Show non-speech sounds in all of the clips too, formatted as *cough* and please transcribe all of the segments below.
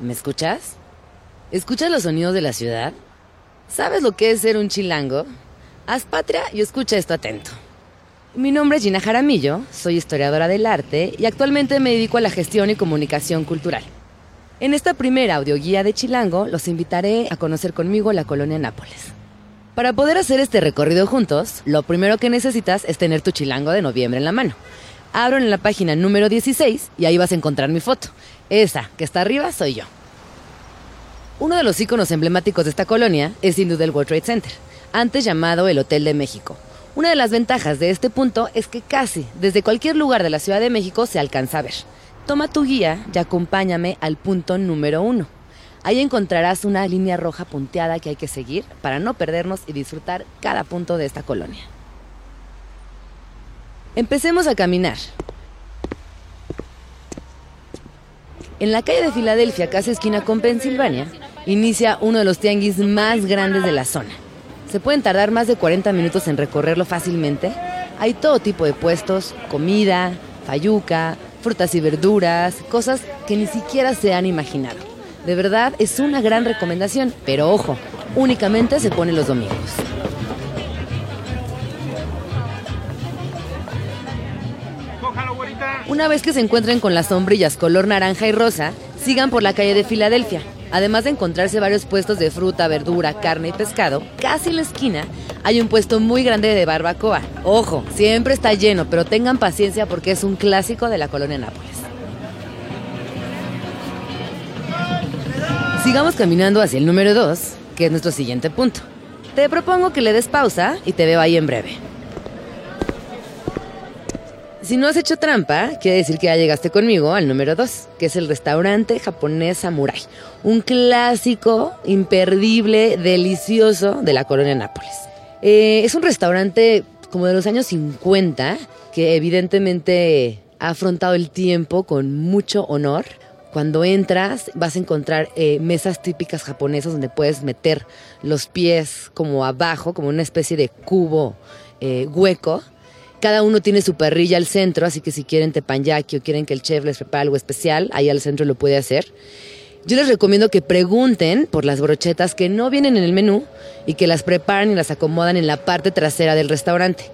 ¿Me escuchas? ¿Escuchas los sonidos de la ciudad? ¿Sabes lo que es ser un chilango? Haz patria y escucha esto atento. Mi nombre es Gina Jaramillo, soy historiadora del arte y actualmente me dedico a la gestión y comunicación cultural. En esta primera audioguía de Chilango los invitaré a conocer conmigo la colonia Nápoles. Para poder hacer este recorrido juntos, lo primero que necesitas es tener tu chilango de noviembre en la mano. Abro en la página número 16 y ahí vas a encontrar mi foto. Esa que está arriba soy yo. Uno de los iconos emblemáticos de esta colonia es sin duda el World Trade Center, antes llamado el Hotel de México. Una de las ventajas de este punto es que casi desde cualquier lugar de la Ciudad de México se alcanza a ver. Toma tu guía y acompáñame al punto número uno. Ahí encontrarás una línea roja punteada que hay que seguir para no perdernos y disfrutar cada punto de esta colonia. Empecemos a caminar. En la calle de Filadelfia, casi esquina con Pensilvania, inicia uno de los tianguis más grandes de la zona. Se pueden tardar más de 40 minutos en recorrerlo fácilmente. Hay todo tipo de puestos, comida, fayuca, frutas y verduras, cosas que ni siquiera se han imaginado. De verdad es una gran recomendación, pero ojo, únicamente se pone los domingos. Una vez que se encuentren con las sombrillas color naranja y rosa, sigan por la calle de Filadelfia. Además de encontrarse varios puestos de fruta, verdura, carne y pescado, casi en la esquina hay un puesto muy grande de barbacoa. Ojo, siempre está lleno, pero tengan paciencia porque es un clásico de la colonia Nápoles. Sigamos caminando hacia el número 2, que es nuestro siguiente punto. Te propongo que le des pausa y te veo ahí en breve. Si no has hecho trampa, quiere decir que ya llegaste conmigo al número 2, que es el restaurante japonés Samurai. Un clásico, imperdible, delicioso de la colonia Nápoles. Eh, es un restaurante como de los años 50, que evidentemente ha afrontado el tiempo con mucho honor. Cuando entras vas a encontrar eh, mesas típicas japonesas donde puedes meter los pies como abajo, como una especie de cubo eh, hueco cada uno tiene su parrilla al centro, así que si quieren tepanyaki o quieren que el chef les prepare algo especial, ahí al centro lo puede hacer. Yo les recomiendo que pregunten por las brochetas que no vienen en el menú y que las preparan y las acomodan en la parte trasera del restaurante.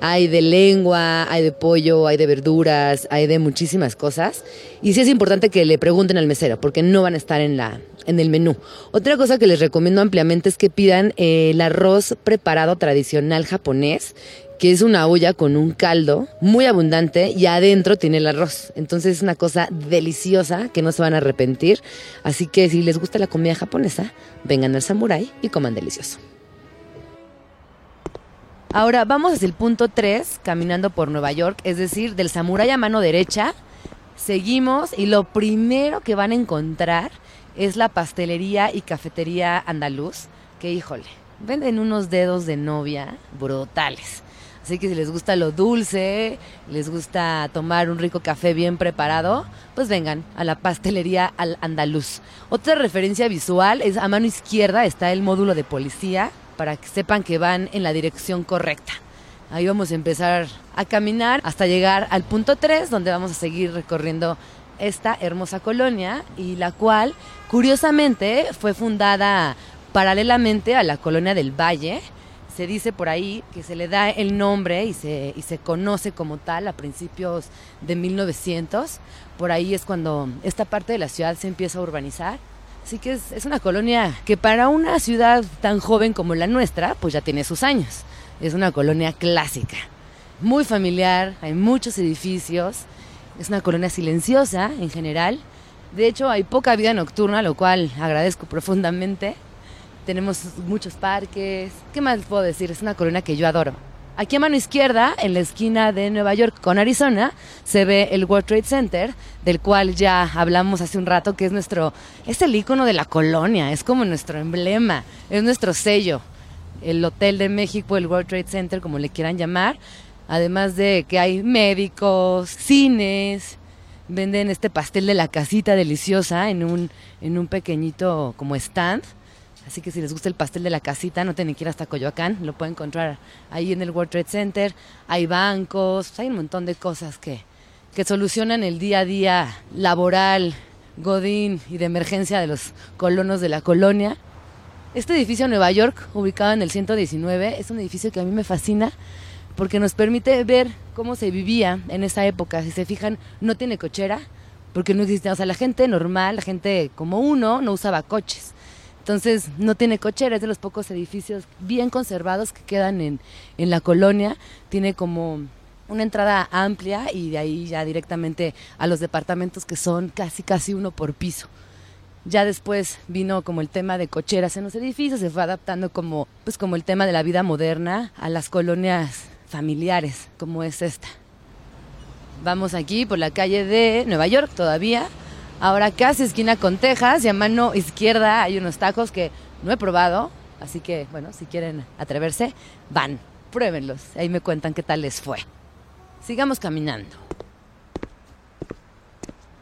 Hay de lengua, hay de pollo, hay de verduras, hay de muchísimas cosas. Y sí es importante que le pregunten al mesero porque no van a estar en, la, en el menú. Otra cosa que les recomiendo ampliamente es que pidan el arroz preparado tradicional japonés que es una olla con un caldo muy abundante y adentro tiene el arroz. Entonces es una cosa deliciosa que no se van a arrepentir. Así que si les gusta la comida japonesa, vengan al Samurai y coman delicioso. Ahora vamos hacia el punto 3, caminando por Nueva York, es decir, del Samurai a mano derecha. Seguimos y lo primero que van a encontrar es la pastelería y cafetería andaluz, que híjole, venden unos dedos de novia brutales. Así que si les gusta lo dulce, les gusta tomar un rico café bien preparado, pues vengan a la pastelería al andaluz. Otra referencia visual es a mano izquierda está el módulo de policía para que sepan que van en la dirección correcta. Ahí vamos a empezar a caminar hasta llegar al punto 3, donde vamos a seguir recorriendo esta hermosa colonia y la cual curiosamente fue fundada paralelamente a la colonia del Valle, se dice por ahí que se le da el nombre y se, y se conoce como tal a principios de 1900. Por ahí es cuando esta parte de la ciudad se empieza a urbanizar. Así que es, es una colonia que para una ciudad tan joven como la nuestra, pues ya tiene sus años. Es una colonia clásica, muy familiar, hay muchos edificios, es una colonia silenciosa en general. De hecho, hay poca vida nocturna, lo cual agradezco profundamente tenemos muchos parques. ¿Qué más puedo decir? Es una colonia que yo adoro. Aquí a mano izquierda, en la esquina de Nueva York con Arizona, se ve el World Trade Center, del cual ya hablamos hace un rato, que es nuestro, es el icono de la colonia, es como nuestro emblema, es nuestro sello. El Hotel de México, el World Trade Center, como le quieran llamar. Además de que hay médicos, cines, venden este pastel de la casita deliciosa en un, en un pequeñito como stand Así que si les gusta el pastel de la casita, no tienen que ir hasta Coyoacán, lo pueden encontrar ahí en el World Trade Center. Hay bancos, hay un montón de cosas que, que solucionan el día a día laboral Godín y de emergencia de los colonos de la colonia. Este edificio en Nueva York, ubicado en el 119, es un edificio que a mí me fascina porque nos permite ver cómo se vivía en esa época. Si se fijan, no tiene cochera, porque no existía, o sea, la gente normal, la gente como uno, no usaba coches. Entonces, no tiene cochera, es de los pocos edificios bien conservados que quedan en, en la colonia. Tiene como una entrada amplia y de ahí ya directamente a los departamentos que son casi casi uno por piso. Ya después vino como el tema de cocheras en los edificios, se fue adaptando como pues como el tema de la vida moderna a las colonias familiares, como es esta. Vamos aquí por la calle de Nueva York todavía. Ahora casi esquina con Texas y a mano izquierda hay unos tacos que no he probado. Así que, bueno, si quieren atreverse, van, pruébenlos. Ahí me cuentan qué tal les fue. Sigamos caminando.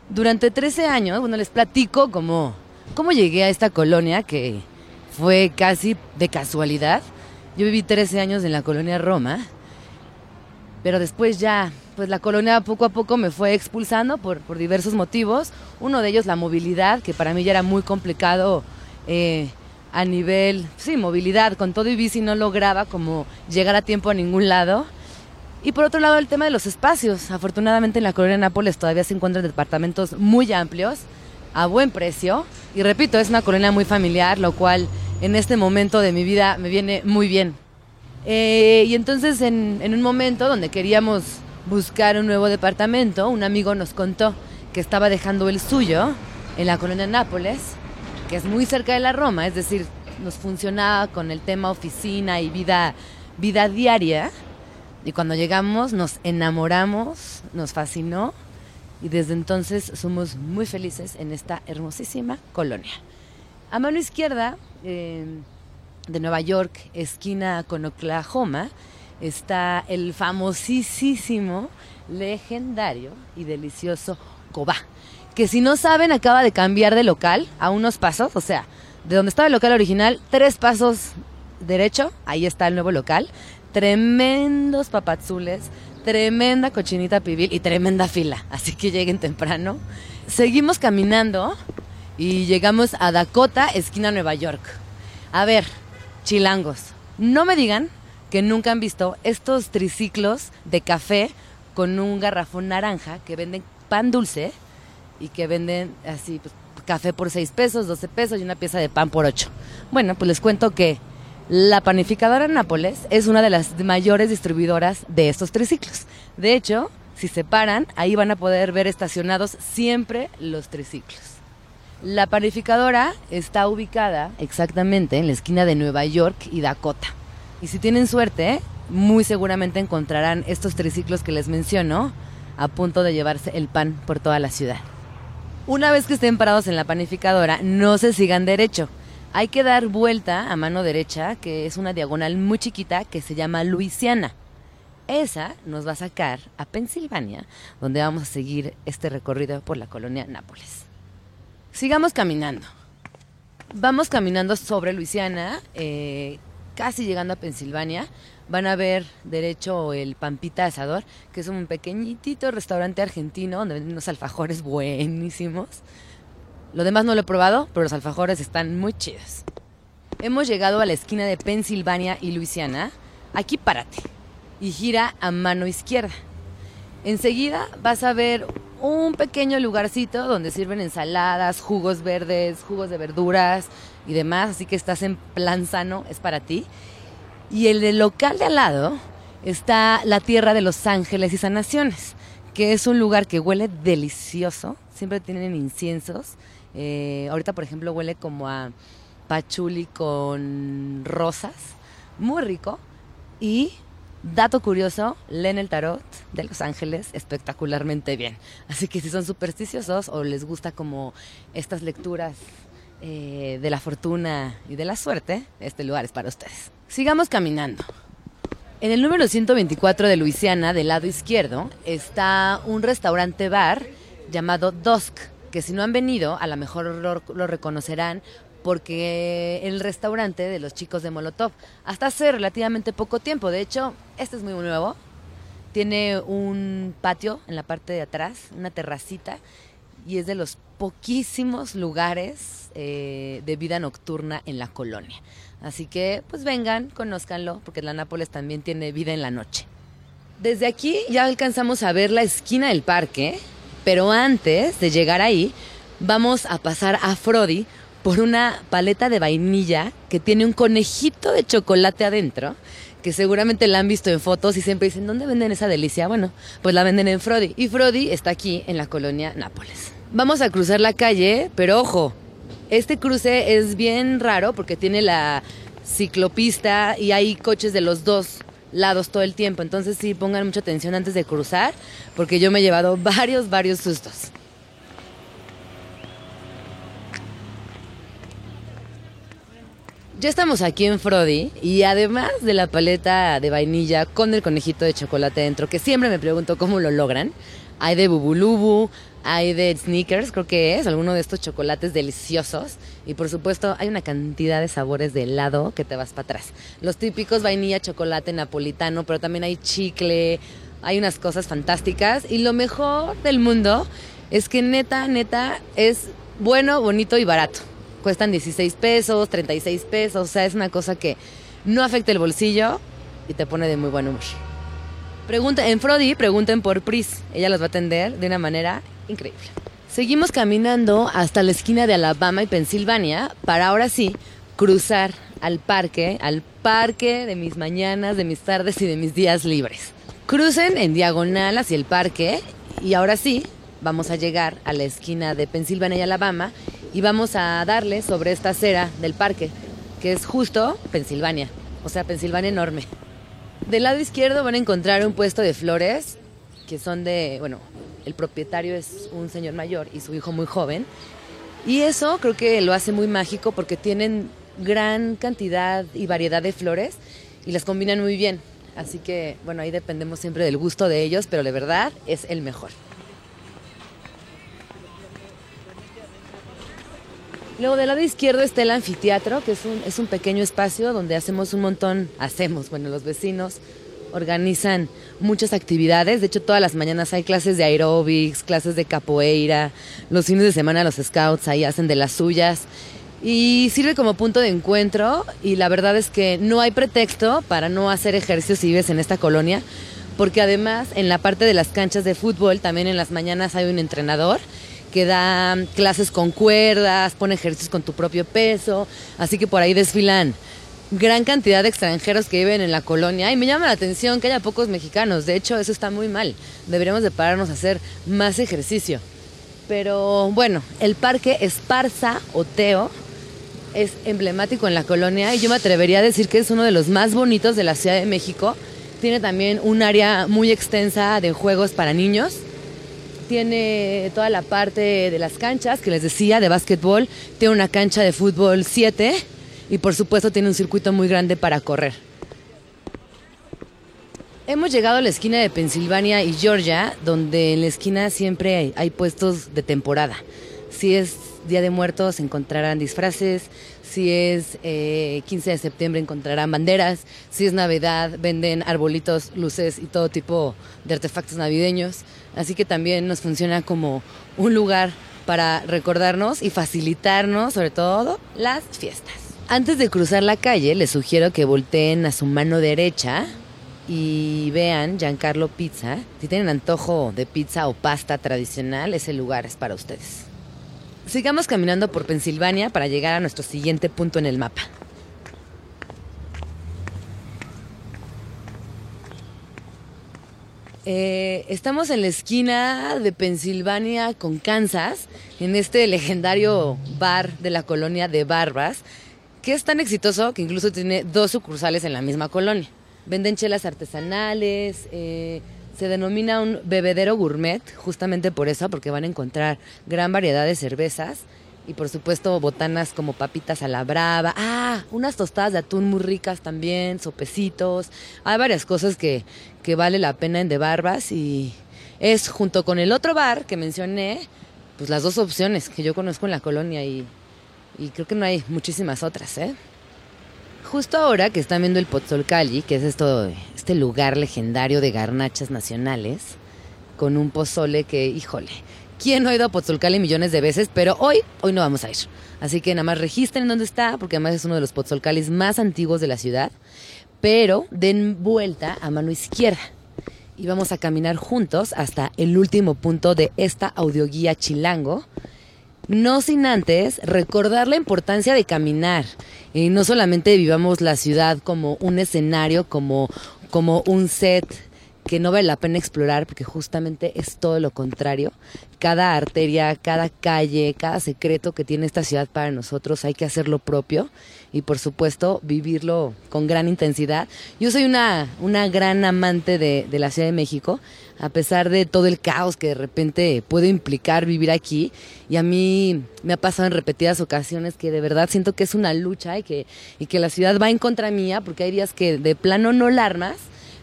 Durante 13 años, bueno, les platico cómo, cómo llegué a esta colonia que fue casi de casualidad. Yo viví 13 años en la colonia Roma pero después ya, pues la colonia poco a poco me fue expulsando por, por diversos motivos. Uno de ellos la movilidad, que para mí ya era muy complicado eh, a nivel, sí, movilidad, con todo y bici no lograba como llegar a tiempo a ningún lado. Y por otro lado el tema de los espacios. Afortunadamente en la colonia Nápoles todavía se encuentran departamentos muy amplios, a buen precio. Y repito, es una colonia muy familiar, lo cual en este momento de mi vida me viene muy bien. Eh, y entonces en, en, un momento donde queríamos buscar un nuevo departamento, un amigo nos contó que estaba dejando el suyo en la colonia Nápoles, que es muy cerca de la Roma, es decir, nos funcionaba con el tema oficina y vida, vida diaria. Y cuando llegamos nos enamoramos, nos fascinó y desde entonces somos muy felices en esta hermosísima colonia. A mano izquierda, eh, de Nueva York, esquina con Oklahoma, está el famosísimo, legendario y delicioso Cobá, que si no saben acaba de cambiar de local a unos pasos, o sea, de donde estaba el local original, tres pasos derecho, ahí está el nuevo local, tremendos papazules, tremenda cochinita pibil y tremenda fila, así que lleguen temprano. Seguimos caminando y llegamos a Dakota, esquina Nueva York. A ver, chilangos, no me digan que nunca han visto estos triciclos de café con un garrafón naranja que venden pan dulce y que venden así pues, café por 6 pesos, 12 pesos y una pieza de pan por 8. Bueno, pues les cuento que la panificadora Nápoles es una de las mayores distribuidoras de estos triciclos. De hecho, si se paran, ahí van a poder ver estacionados siempre los triciclos. La panificadora está ubicada exactamente en la esquina de Nueva York y Dakota. Y si tienen suerte, muy seguramente encontrarán estos triciclos que les menciono a punto de llevarse el pan por toda la ciudad. Una vez que estén parados en la panificadora, no se sigan derecho. Hay que dar vuelta a mano derecha, que es una diagonal muy chiquita que se llama Luisiana. Esa nos va a sacar a Pensilvania, donde vamos a seguir este recorrido por la colonia Nápoles. Sigamos caminando. Vamos caminando sobre Luisiana, eh, casi llegando a Pensilvania. Van a ver derecho el Pampita Asador, que es un pequeñitito restaurante argentino donde venden unos alfajores buenísimos. Lo demás no lo he probado, pero los alfajores están muy chidos. Hemos llegado a la esquina de Pensilvania y Luisiana. Aquí párate y gira a mano izquierda. Enseguida vas a ver un pequeño lugarcito donde sirven ensaladas, jugos verdes, jugos de verduras y demás, así que estás en plan sano, es para ti. Y el del local de al lado está la Tierra de los Ángeles y Sanaciones, que es un lugar que huele delicioso, siempre tienen inciensos. Eh, ahorita, por ejemplo, huele como a pachuli con rosas, muy rico. Y Dato curioso, leen el tarot de Los Ángeles espectacularmente bien. Así que si son supersticiosos o les gusta como estas lecturas eh, de la fortuna y de la suerte, este lugar es para ustedes. Sigamos caminando. En el número 124 de Luisiana, del lado izquierdo, está un restaurante bar llamado Dusk, que si no han venido, a lo mejor lo reconocerán porque el restaurante de los chicos de Molotov, hasta hace relativamente poco tiempo, de hecho, este es muy nuevo, tiene un patio en la parte de atrás, una terracita, y es de los poquísimos lugares eh, de vida nocturna en la colonia. Así que pues vengan, conózcanlo, porque la Nápoles también tiene vida en la noche. Desde aquí ya alcanzamos a ver la esquina del parque, pero antes de llegar ahí, vamos a pasar a Frodi por una paleta de vainilla que tiene un conejito de chocolate adentro, que seguramente la han visto en fotos y siempre dicen, ¿dónde venden esa delicia? Bueno, pues la venden en Frodi. Y Frodi está aquí en la colonia Nápoles. Vamos a cruzar la calle, pero ojo, este cruce es bien raro porque tiene la ciclopista y hay coches de los dos lados todo el tiempo. Entonces sí, pongan mucha atención antes de cruzar, porque yo me he llevado *laughs* varios, varios sustos. Ya estamos aquí en Frodi y además de la paleta de vainilla con el conejito de chocolate dentro, que siempre me pregunto cómo lo logran, hay de bubulubu, hay de sneakers, creo que es, alguno de estos chocolates deliciosos. Y por supuesto, hay una cantidad de sabores de helado que te vas para atrás. Los típicos vainilla, chocolate, napolitano, pero también hay chicle, hay unas cosas fantásticas. Y lo mejor del mundo es que neta, neta, es bueno, bonito y barato. Cuestan 16 pesos, 36 pesos, o sea, es una cosa que no afecta el bolsillo y te pone de muy buen humor. Pregunta, en Frodi pregunten por Pris. Ella los va a atender de una manera increíble. Seguimos caminando hasta la esquina de Alabama y Pensilvania para ahora sí cruzar al parque, al parque de mis mañanas, de mis tardes y de mis días libres. Crucen en diagonal hacia el parque y ahora sí vamos a llegar a la esquina de Pensilvania y Alabama y vamos a darle sobre esta acera del parque, que es justo Pensilvania, o sea, Pensilvania enorme. Del lado izquierdo van a encontrar un puesto de flores que son de, bueno, el propietario es un señor mayor y su hijo muy joven. Y eso creo que lo hace muy mágico porque tienen gran cantidad y variedad de flores y las combinan muy bien. Así que, bueno, ahí dependemos siempre del gusto de ellos, pero de verdad es el mejor. Luego del lado izquierdo está el anfiteatro, que es un, es un pequeño espacio donde hacemos un montón, hacemos, bueno, los vecinos organizan muchas actividades. De hecho, todas las mañanas hay clases de aeróbics, clases de capoeira. Los fines de semana los scouts ahí hacen de las suyas. Y sirve como punto de encuentro y la verdad es que no hay pretexto para no hacer ejercicio si vives en esta colonia, porque además en la parte de las canchas de fútbol también en las mañanas hay un entrenador que da clases con cuerdas, pone ejercicios con tu propio peso, así que por ahí desfilan gran cantidad de extranjeros que viven en la colonia y me llama la atención que haya pocos mexicanos, de hecho eso está muy mal, deberíamos de pararnos a hacer más ejercicio. Pero bueno, el parque Esparza Oteo es emblemático en la colonia y yo me atrevería a decir que es uno de los más bonitos de la Ciudad de México. Tiene también un área muy extensa de juegos para niños tiene toda la parte de las canchas que les decía de básquetbol, tiene una cancha de fútbol 7 y por supuesto tiene un circuito muy grande para correr. Hemos llegado a la esquina de Pensilvania y Georgia, donde en la esquina siempre hay, puestos de temporada. Si es Día de Muertos encontrarán disfraces, si es 15 eh, de septiembre encontrarán banderas, si es Navidad venden arbolitos, luces y todo tipo de artefactos navideños. Así que también nos funciona como un lugar para recordarnos y facilitarnos sobre todo las fiestas. Antes de cruzar la calle les sugiero que volteen a su mano derecha y vean Giancarlo Pizza. Si tienen antojo de pizza o pasta tradicional, ese lugar es para ustedes. Sigamos caminando por Pensilvania para llegar a nuestro siguiente punto en el mapa. Eh, estamos en la esquina de Pensilvania con Kansas, en este legendario bar de la colonia de Barbas, que es tan exitoso que incluso tiene dos sucursales en la misma colonia. Venden chelas artesanales, eh, se denomina un bebedero gourmet, justamente por eso, porque van a encontrar gran variedad de cervezas y por supuesto botanas como papitas a la brava. Ah, unas tostadas de atún muy ricas también, sopecitos. Hay varias cosas que, que vale la pena en De Barbas y es junto con el otro bar que mencioné, pues las dos opciones que yo conozco en la colonia y, y creo que no hay muchísimas otras, ¿eh? Justo ahora que están viendo el Pozzolcalli, que es esto, este lugar legendario de garnachas nacionales, con un pozole que, híjole, ¿Quién no ha ido a Potzolcali millones de veces? Pero hoy, hoy no vamos a ir. Así que nada más registren dónde está, porque además es uno de los Potzolcalis más antiguos de la ciudad. Pero den vuelta a mano izquierda y vamos a caminar juntos hasta el último punto de esta audioguía chilango. No sin antes recordar la importancia de caminar. Y no solamente vivamos la ciudad como un escenario, como, como un set que no vale la pena explorar porque justamente es todo lo contrario. Cada arteria, cada calle, cada secreto que tiene esta ciudad para nosotros hay que hacerlo propio y por supuesto vivirlo con gran intensidad. Yo soy una, una gran amante de, de la Ciudad de México, a pesar de todo el caos que de repente puede implicar vivir aquí. Y a mí me ha pasado en repetidas ocasiones que de verdad siento que es una lucha y que, y que la ciudad va en contra mía, porque hay días que de plano no la armas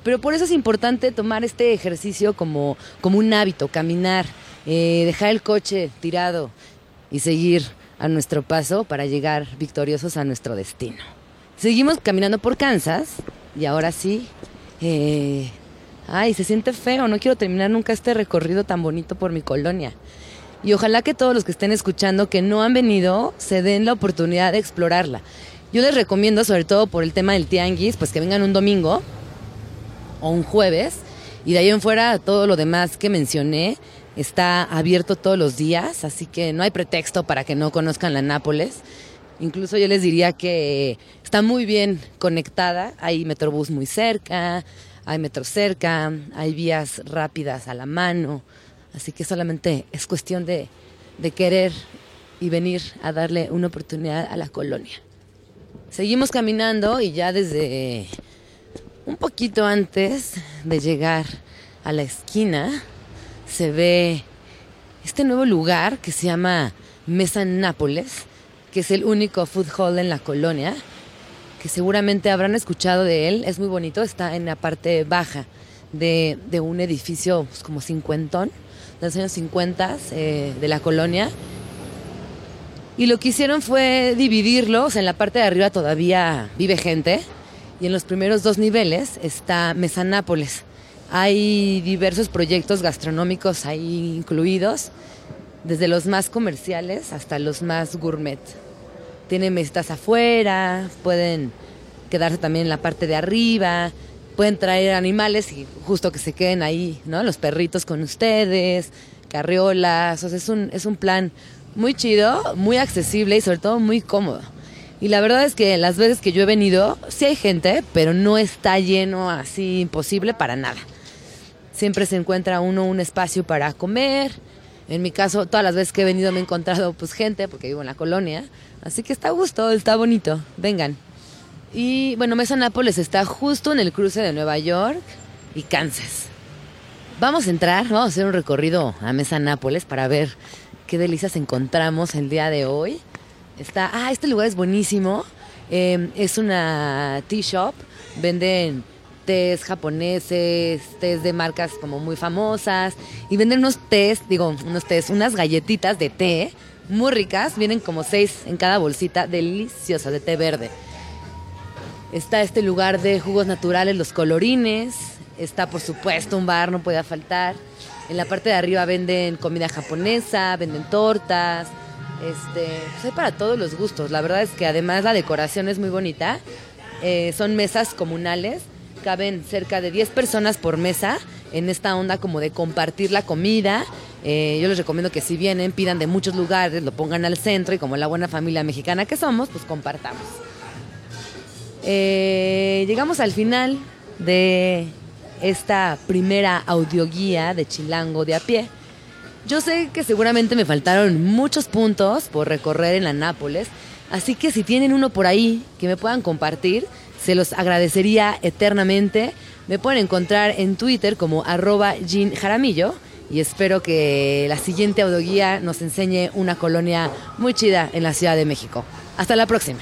pero por eso es importante tomar este ejercicio como, como un hábito, caminar, eh, dejar el coche tirado y seguir a nuestro paso para llegar victoriosos a nuestro destino. Seguimos caminando por Kansas y ahora sí, eh, ay, se siente feo, no quiero terminar nunca este recorrido tan bonito por mi colonia. Y ojalá que todos los que estén escuchando que no han venido se den la oportunidad de explorarla. Yo les recomiendo, sobre todo por el tema del tianguis, pues que vengan un domingo o un jueves. Y de ahí en fuera todo lo demás que mencioné está abierto todos los días, así que no hay pretexto para que no conozcan la Nápoles. Incluso yo les diría que está muy bien conectada, hay metrobús muy cerca, hay metro cerca, hay vías rápidas a la mano, así que solamente es cuestión de, de querer y venir a darle una oportunidad a la colonia. Seguimos caminando y ya desde un poquito antes de llegar a la esquina se ve este nuevo lugar que se llama Mesa Nápoles, que es el único food hall en la colonia, que seguramente habrán escuchado de él. Es muy bonito, está en la parte baja de, un edificio pues, como cincuentón, de los años 50 eh, de la colonia. Y lo que hicieron fue dividirlos, en la parte de arriba todavía vive gente, y en los primeros dos niveles está Mesa Nápoles. Hay diversos proyectos gastronómicos ahí incluidos, desde los más comerciales hasta los más gourmet. Tienen mesas afuera, pueden quedarse también en la parte de arriba, pueden traer animales y justo que se queden ahí, ¿no? Los perritos con ustedes, carriolas, o sea, es un, es un plan muy chido, muy accesible y sobre todo muy cómodo. Y la verdad es que las veces que yo he venido, sí hay gente, pero no está lleno así imposible para nada. Siempre se encuentra uno un espacio para comer. En mi caso, todas las veces que he venido me he encontrado pues gente, porque vivo en la colonia. Así que está a gusto, está bonito. Vengan. Y bueno, Mesa Nápoles está justo en el cruce de Nueva York y Kansas. Vamos a entrar, vamos a hacer un recorrido a Mesa Nápoles para ver qué delicias encontramos el día de hoy. Está, ah, este lugar es buenísimo. Em, es una tea shop. Venden tés japoneses, tés de marcas como muy famosas. Y venden unos tés, digo, unos tés, unas galletitas de té muy ricas. Vienen como seis en cada bolsita, deliciosas de té verde. Está este lugar de jugos naturales, los colorines. Está, por supuesto, un bar, no puede faltar. En la parte de arriba venden comida japonesa, venden tortas, este, pues hay para todos los gustos. La verdad es que además la decoración es muy bonita. Eh, son mesas comunales, caben cerca de 10 personas por mesa en esta onda como de compartir la comida. Eh, yo les recomiendo que si vienen pidan de muchos lugares, lo pongan al centro y como la buena familia mexicana que somos, pues compartamos. Eh, llegamos al final de esta primera audioguía de Chilango de a pie. Yo sé que seguramente me faltaron muchos puntos por recorrer en la Nápoles, así que si tienen uno por ahí que me puedan compartir, se los agradecería eternamente. Me pueden encontrar en Twitter como arroba Jean Jaramillo y espero que la siguiente audioguía nos enseñe una colonia muy chida en la Ciudad de México. Hasta la próxima.